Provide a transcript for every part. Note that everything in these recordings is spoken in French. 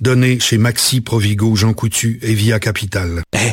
Donnée chez Maxi, Provigo, Jean Coutu et Via Capital. Eh,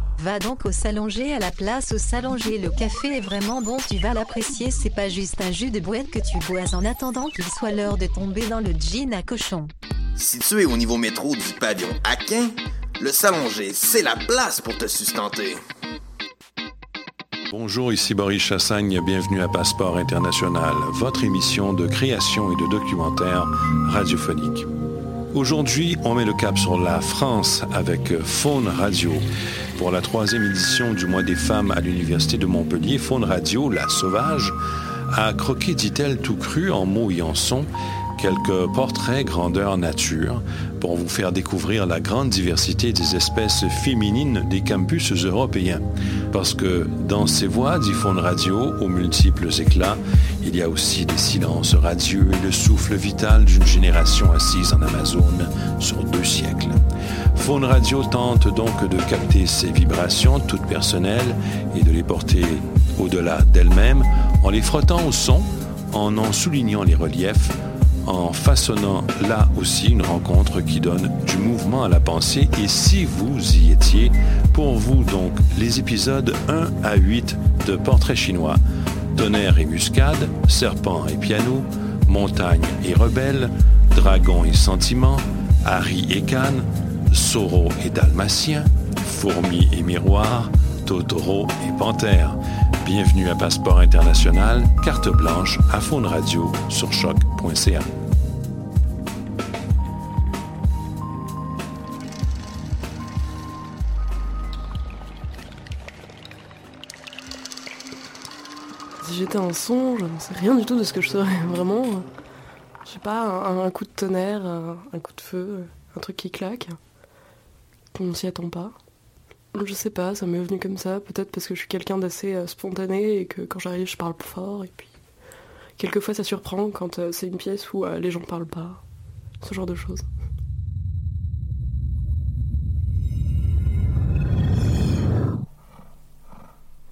Va donc au Salonger à la place au Salonger. Le café est vraiment bon, tu vas l'apprécier. C'est pas juste un jus de boîte que tu bois en attendant qu'il soit l'heure de tomber dans le jean à cochon. Situé au niveau métro du pavillon Aquin, le Salonger, c'est la place pour te sustenter. Bonjour, ici Boris Chassagne, bienvenue à Passeport International, votre émission de création et de documentaire radiophonique. Aujourd'hui, on met le cap sur la France avec Faune Radio. Pour la troisième édition du mois des femmes à l'Université de Montpellier, Faune Radio, la sauvage, a croqué, dit-elle, tout cru en mots et en sons, quelques portraits grandeur nature pour vous faire découvrir la grande diversité des espèces féminines des campus européens. Parce que dans ces voix d'Iphone Radio, aux multiples éclats, il y a aussi des silences radieux et le souffle vital d'une génération assise en Amazone sur deux siècles. Faune Radio tente donc de capter ces vibrations toutes personnelles et de les porter au-delà d'elles-mêmes en les frottant au son, en en soulignant les reliefs, en façonnant là aussi une rencontre qui donne du mouvement à la pensée. Et si vous y étiez, pour vous donc les épisodes 1 à 8 de Portrait chinois, Tonnerre et muscade, Serpent et piano, Montagne et rebelle, Dragon et sentiment, Harry et Cannes, Soro et dalmatien, Fourmi et miroir, Totoro et panthère. Bienvenue à Passeport International, carte blanche à Faune Radio sur choc.ca. j'étais un son, je ne sais rien du tout de ce que je serais vraiment. Je sais pas, un, coup de tonnerre, un, coup de feu, un truc qui claque. On ne s'y attend pas. Je sais pas, ça m'est venu comme ça, peut-être parce que je suis quelqu'un d'assez euh, spontané et que quand j'arrive je parle fort et puis quelquefois ça surprend quand euh, c'est une pièce où euh, les gens parlent pas, ce genre de choses.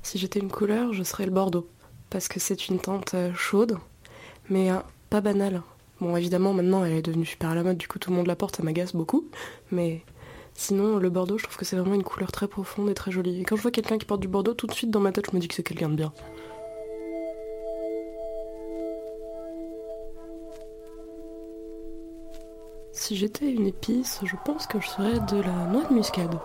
Si j'étais une couleur, je serais le bordeaux parce que c'est une teinte euh, chaude mais euh, pas banale. Bon évidemment maintenant elle est devenue super à la mode, du coup tout le monde la porte, ça m'agace beaucoup, mais Sinon, le bordeaux, je trouve que c'est vraiment une couleur très profonde et très jolie. Et quand je vois quelqu'un qui porte du bordeaux, tout de suite dans ma tête, je me dis que c'est quelqu'un de bien. Si j'étais une épice, je pense que je serais de la noix de muscade.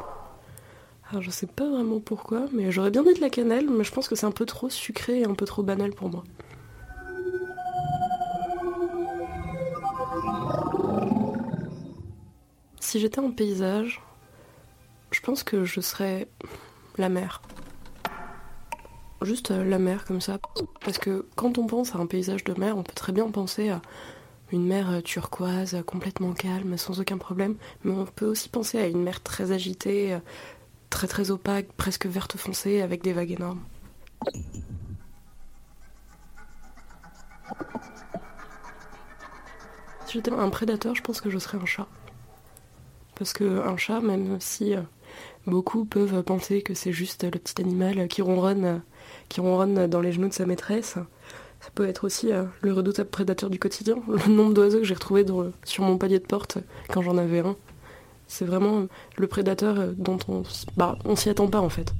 Alors je sais pas vraiment pourquoi, mais j'aurais bien dit de la cannelle, mais je pense que c'est un peu trop sucré et un peu trop banal pour moi. Si j'étais un paysage, je pense que je serais la mer. Juste euh, la mer comme ça. Parce que quand on pense à un paysage de mer, on peut très bien penser à une mer euh, turquoise, euh, complètement calme, sans aucun problème. Mais on peut aussi penser à une mer très agitée, très très opaque, presque verte foncée, avec des vagues énormes. Si j'étais un prédateur, je pense que je serais un chat. Parce qu'un chat, même si beaucoup peuvent penser que c'est juste le petit animal qui ronronne, qui ronronne dans les genoux de sa maîtresse, ça peut être aussi le redoutable prédateur du quotidien. Le nombre d'oiseaux que j'ai retrouvé sur mon palier de porte quand j'en avais un. C'est vraiment le prédateur dont on, bah, s'y attend pas en fait.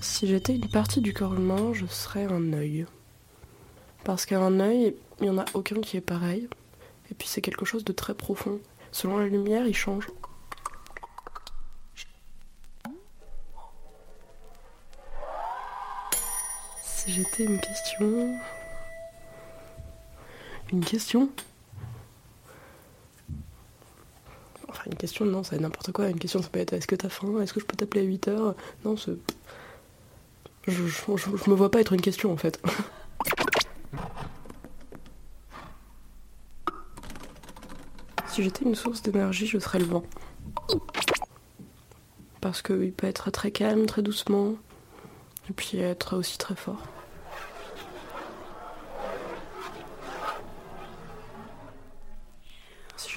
Si j'étais une partie du corps humain, je serais un œil. Parce qu'un œil, il n'y en a aucun qui est pareil. Et puis c'est quelque chose de très profond. Selon la lumière, il change. Si j'étais une question... Une question? Enfin, une question, non, c'est n'importe quoi. Une question, ça peut être est-ce que t'as faim? Est-ce que je peux t'appeler à 8 heures? Non, c'est. Je, je, me vois pas être une question en fait. si j'étais une source d'énergie, je serais le vent. Parce qu'il peut être très calme, très doucement, et puis être aussi très fort.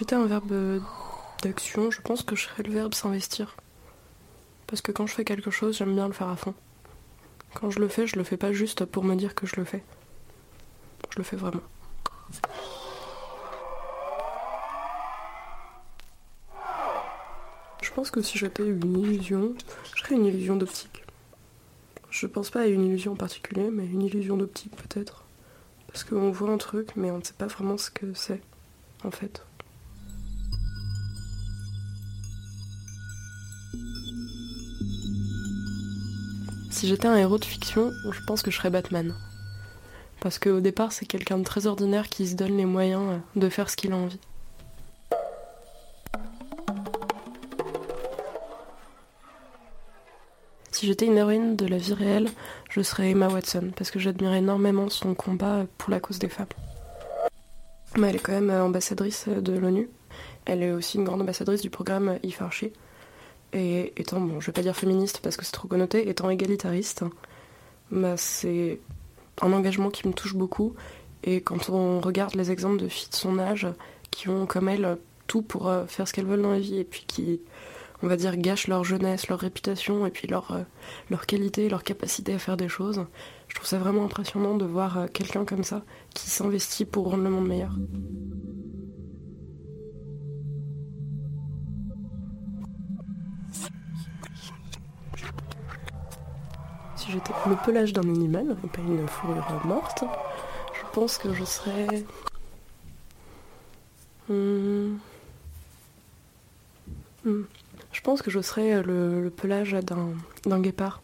J'étais un verbe d'action, je pense que je serais le verbe s'investir. Parce que quand je fais quelque chose, j'aime bien le faire à fond. Quand je le fais, je le fais pas juste pour me dire que je le fais. Je le fais vraiment. Je pense que si j'étais une illusion, je serais une illusion d'optique. Je pense pas à une illusion en particulier, mais une illusion d'optique peut-être. Parce qu'on voit un truc, mais on ne sait pas vraiment ce que c'est, en fait. Si j'étais un héros de fiction, je pense que je serais Batman. Parce qu'au départ, c'est quelqu'un de très ordinaire qui se donne les moyens euh, de faire ce qu'il a envie. Si j'étais une héroïne de la vie réelle, je serais Emma Watson, parce que j'admire énormément son combat pour la cause des femmes. Mais elle est quand même euh, ambassadrice de l'ONU. Elle est aussi une grande ambassadrice du programme IFARCHI, et étant, bon, je vais pas dire féministe parce que c'est trop connoté, étant égalitariste, bah, c'est un engagement qui me touche beaucoup. Et quand on regarde les exemples de filles de son âge qui ont comme elle tout pour euh, faire ce qu'elles veulent dans la vie et puis qui, on va dire, gâchent leur jeunesse, leur réputation et puis leur, euh, leur qualité, leur capacité à faire des choses, je trouve ça vraiment impressionnant de voir euh, quelqu'un comme ça qui s'investit pour rendre le monde meilleur. Si j'étais le pelage d'un animal et pas une fourrure morte, je pense que je serais. Hmm. Hmm. Je pense que je serais le, pelage d'un guépard.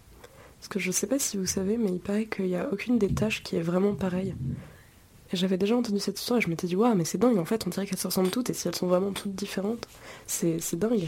Parce que je sais pas si vous savez, mais il paraît qu'il n'y a aucune des tâches qui est vraiment pareille. Et j'avais déjà entendu cette histoire et je m'étais dit, waouh, mais c'est dingue, en fait, on dirait qu'elles se ressemblent toutes et si elles sont vraiment toutes différentes, c'est dingue.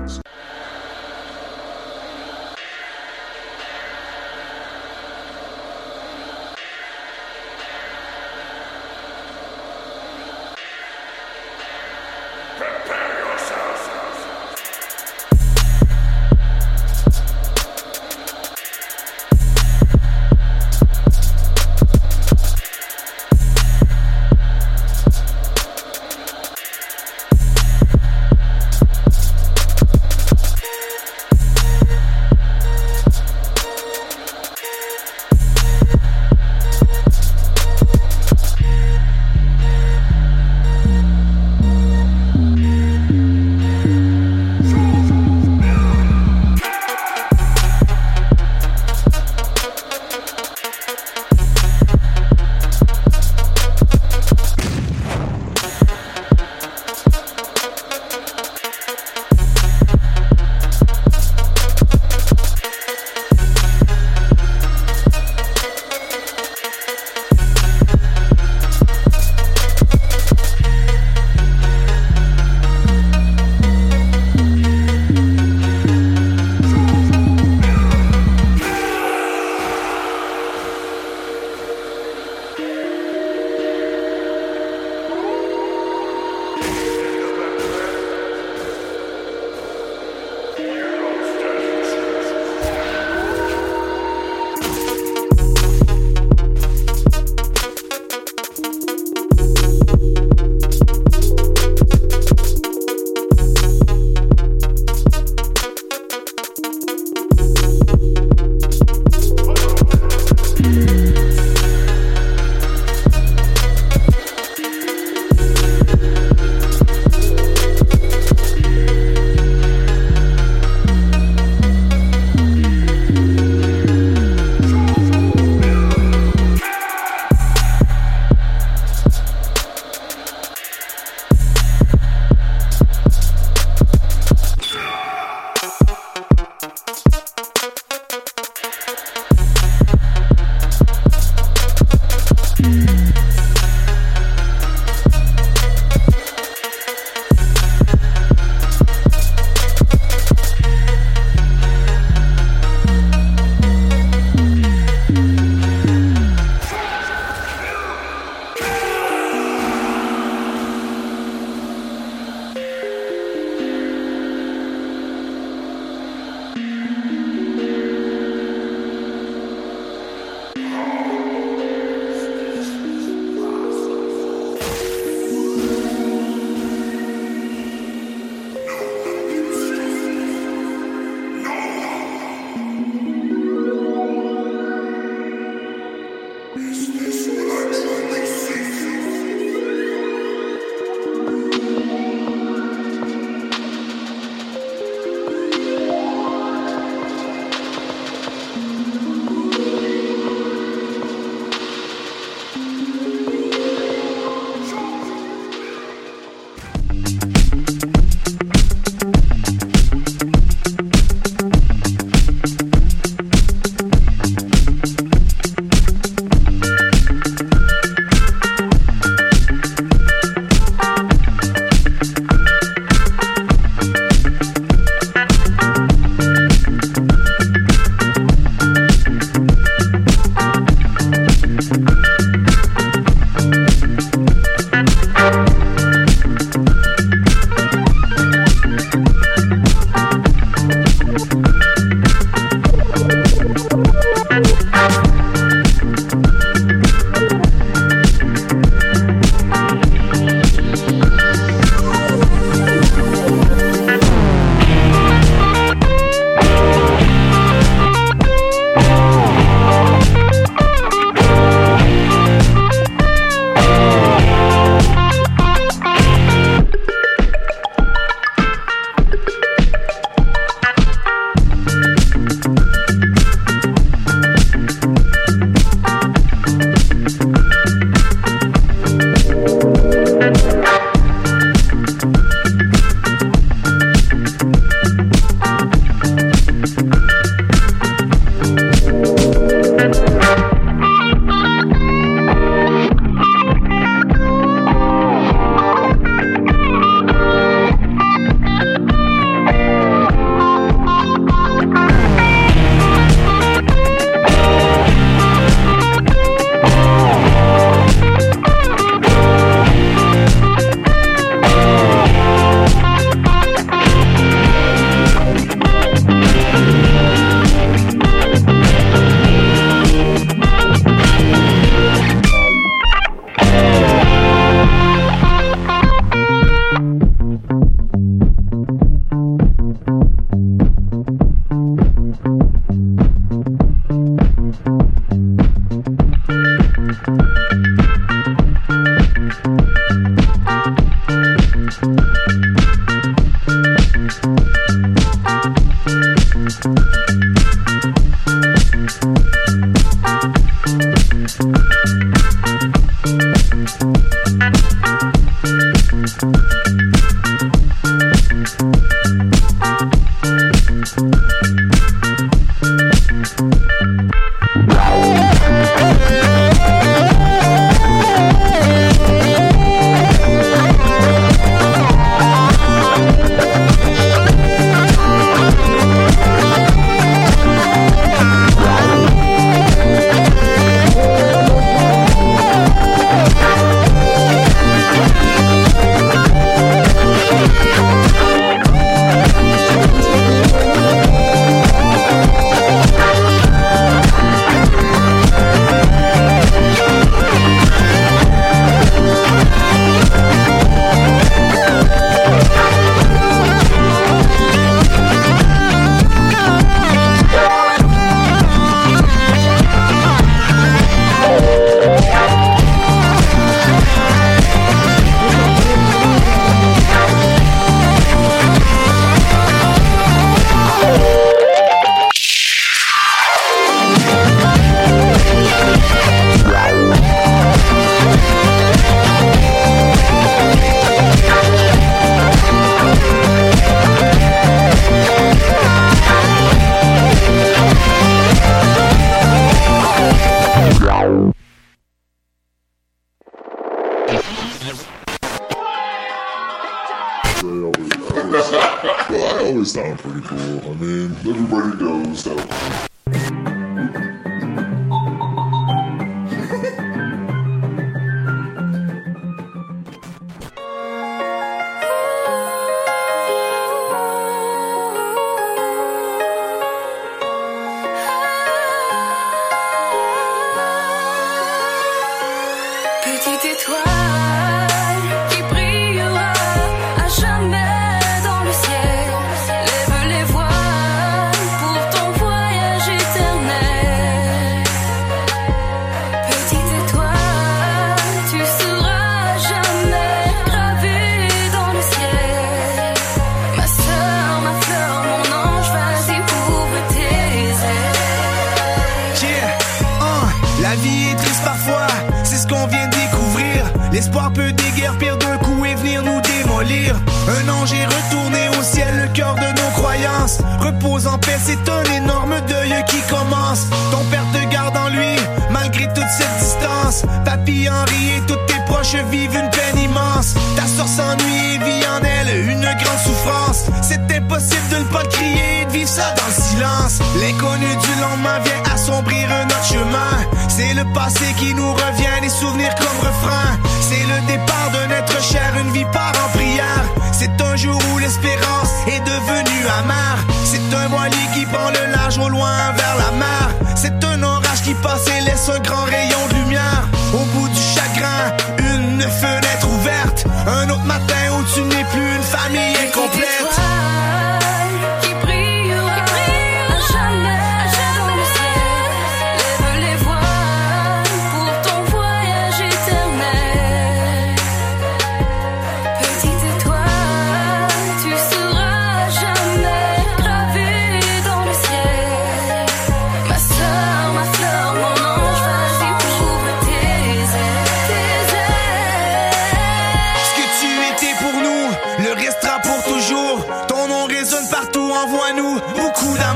j'ai retourné au ciel le cœur de nos croyances. Repose en paix, c'est un énorme deuil qui commence. Ton père te garde en lui, malgré toute cette vacances. Papy Henri et tous tes proches vivent une peine immense. Ta soeur s'ennuie et vit en elle une grande souffrance. C'est impossible de ne pas crier et de vivre ça dans le silence. L'inconnu du lendemain vient assombrir notre chemin. C'est le passé qui nous revient, les souvenirs comme refrain. C'est le départ d'un être cher, une vie part en prière. C'est un jour où l'espérance est devenue amère. C'est un voilier qui prend le large au loin vers la mer. C'est un qui passe et laisse un grand rayon de lumière. Au bout du chagrin, une fenêtre ouverte. Un autre matin où tu n'es plus une famille incomplète.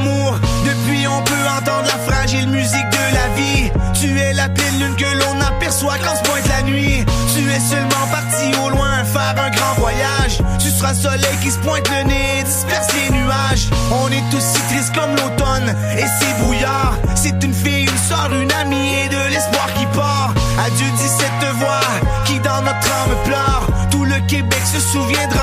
Depuis, on peut entendre la fragile musique de la vie. Tu es la pleine lune que l'on aperçoit quand se pointe la nuit. Tu es seulement parti au loin faire un grand voyage. Tu seras le soleil qui se pointe le nez, disperse les nuages. On est tous si tristes comme l'automne et c'est brouillard. C'est une fille, une soeur, une amie et de l'espoir qui part. Adieu dit cette voix qui dans notre âme pleure. Tout le Québec se souviendra,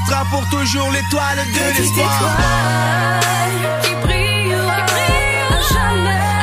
restera pour toujours l'étoile de l'espoir. qui brillera à jamais, à jamais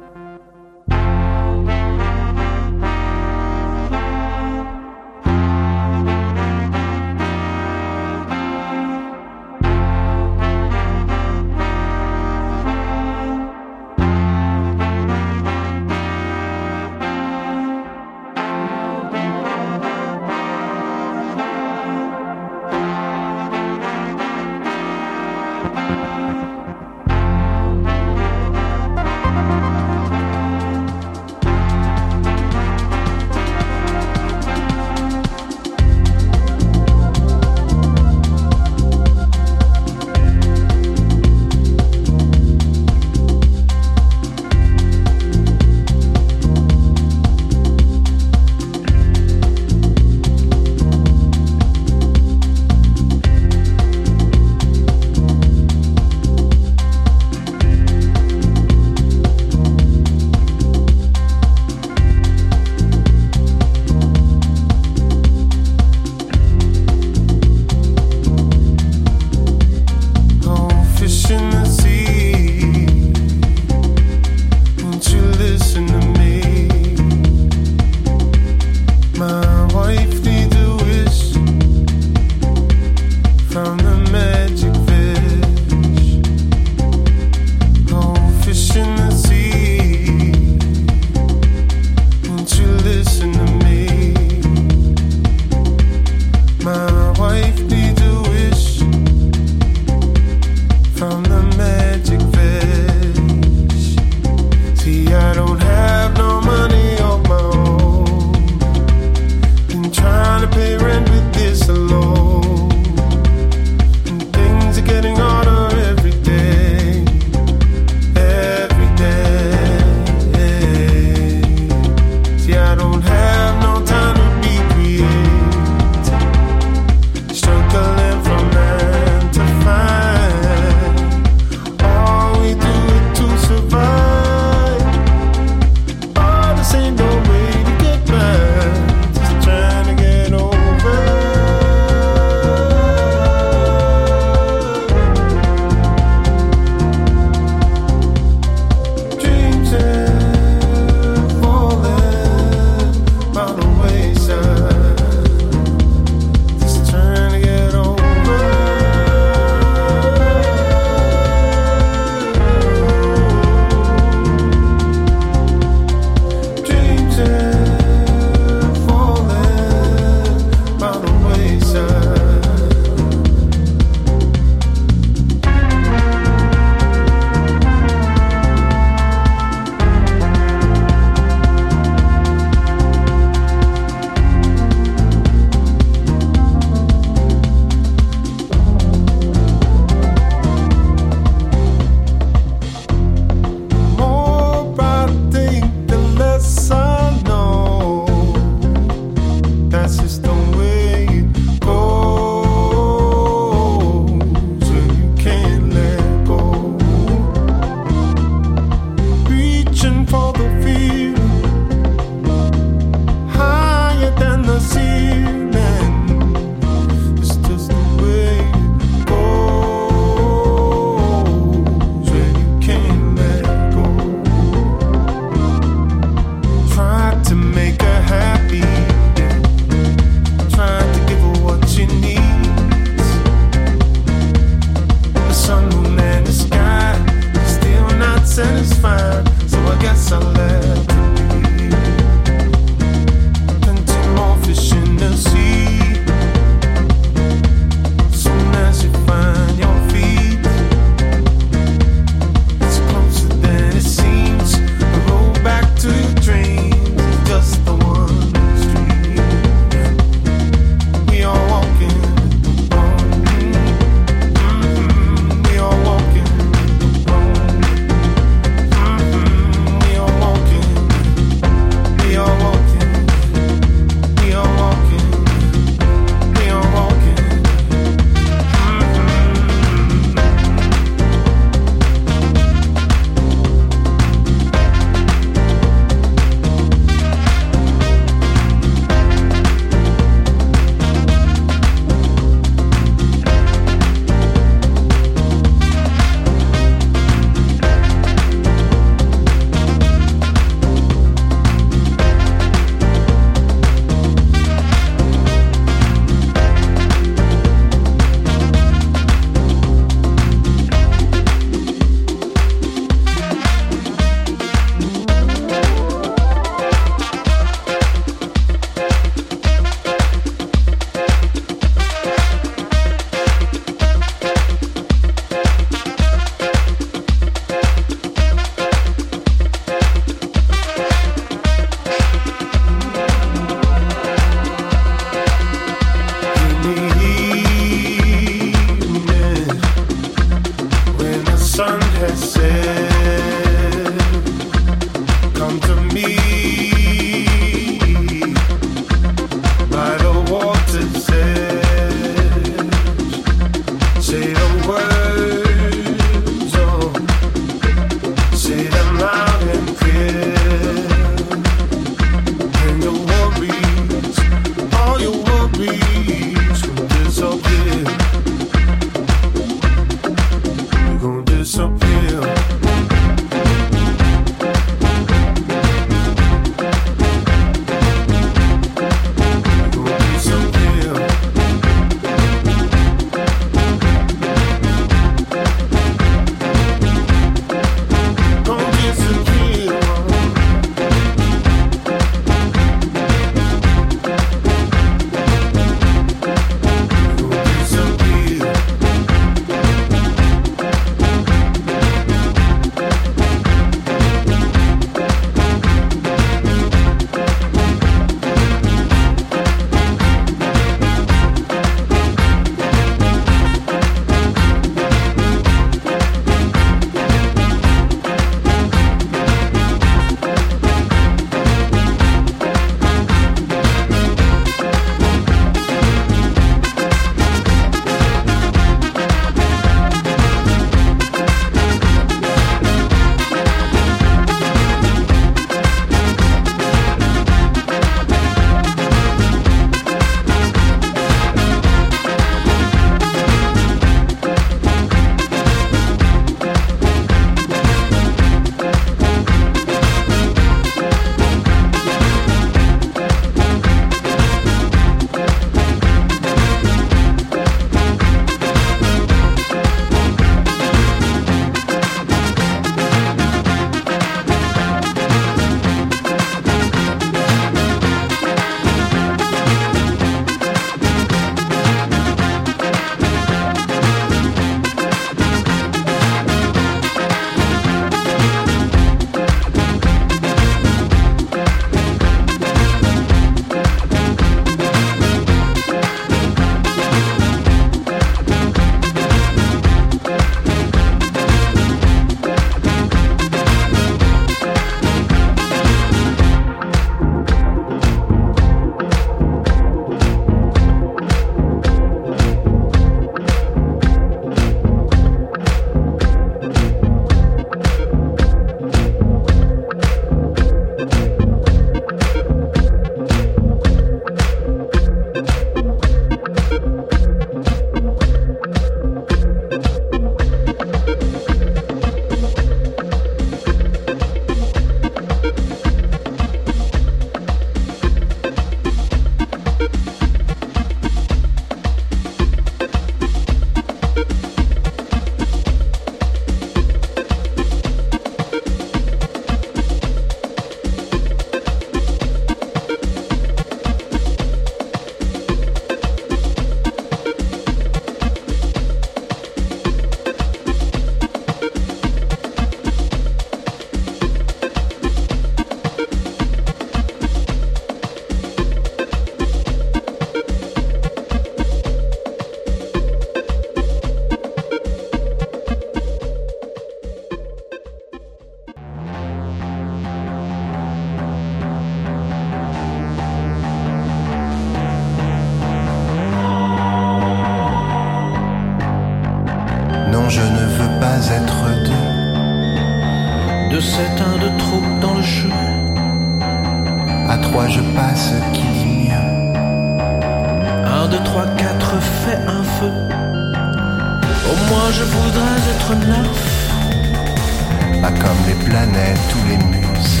planètes ou les muses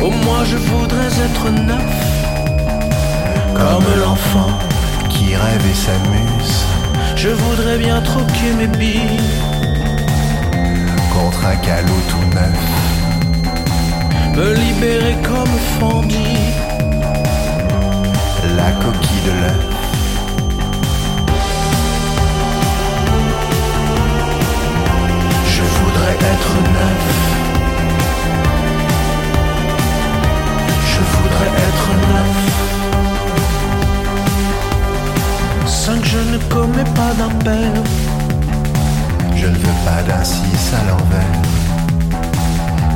Oh moi je voudrais être neuf Comme l'enfant qui rêve et s'amuse. Je voudrais bien troquer mes billes. Contre un calot tout neuf. Me libérer comme Fandy La coquille de l'œuf être neuf. Je voudrais être neuf. Cinq je ne commets pas d'impair Je ne veux pas d'un 6 à l'envers.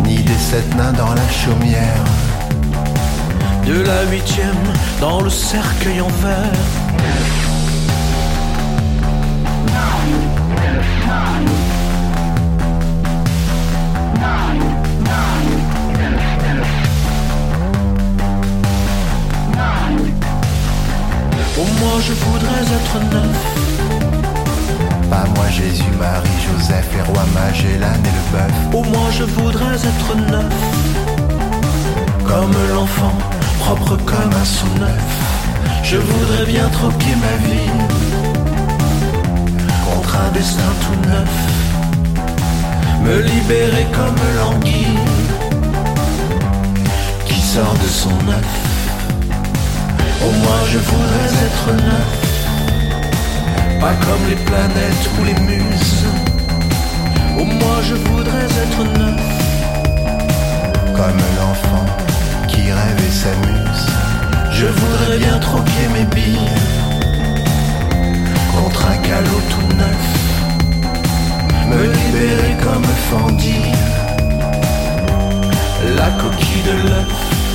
Ni des sept nains dans la chaumière. De la huitième dans le cercueil en verre Oh moi je voudrais être neuf. Pas moi Jésus, Marie, Joseph, les rois Magellan et le bœuf. Oh moi je voudrais être neuf. Comme l'enfant, propre comme un sou neuf Je voudrais bien troquer ma vie Contre un destin tout neuf. Me libérer comme l'anguille Qui sort de son œuf Oh moi je voudrais être neuf Pas comme les planètes ou les muses. Oh moi je voudrais être neuf Comme l'enfant qui rêve et s'amuse. Je voudrais bien troquer mes billes Contre un calot tout neuf. Me libérer comme Fandy La coquille de l'œuf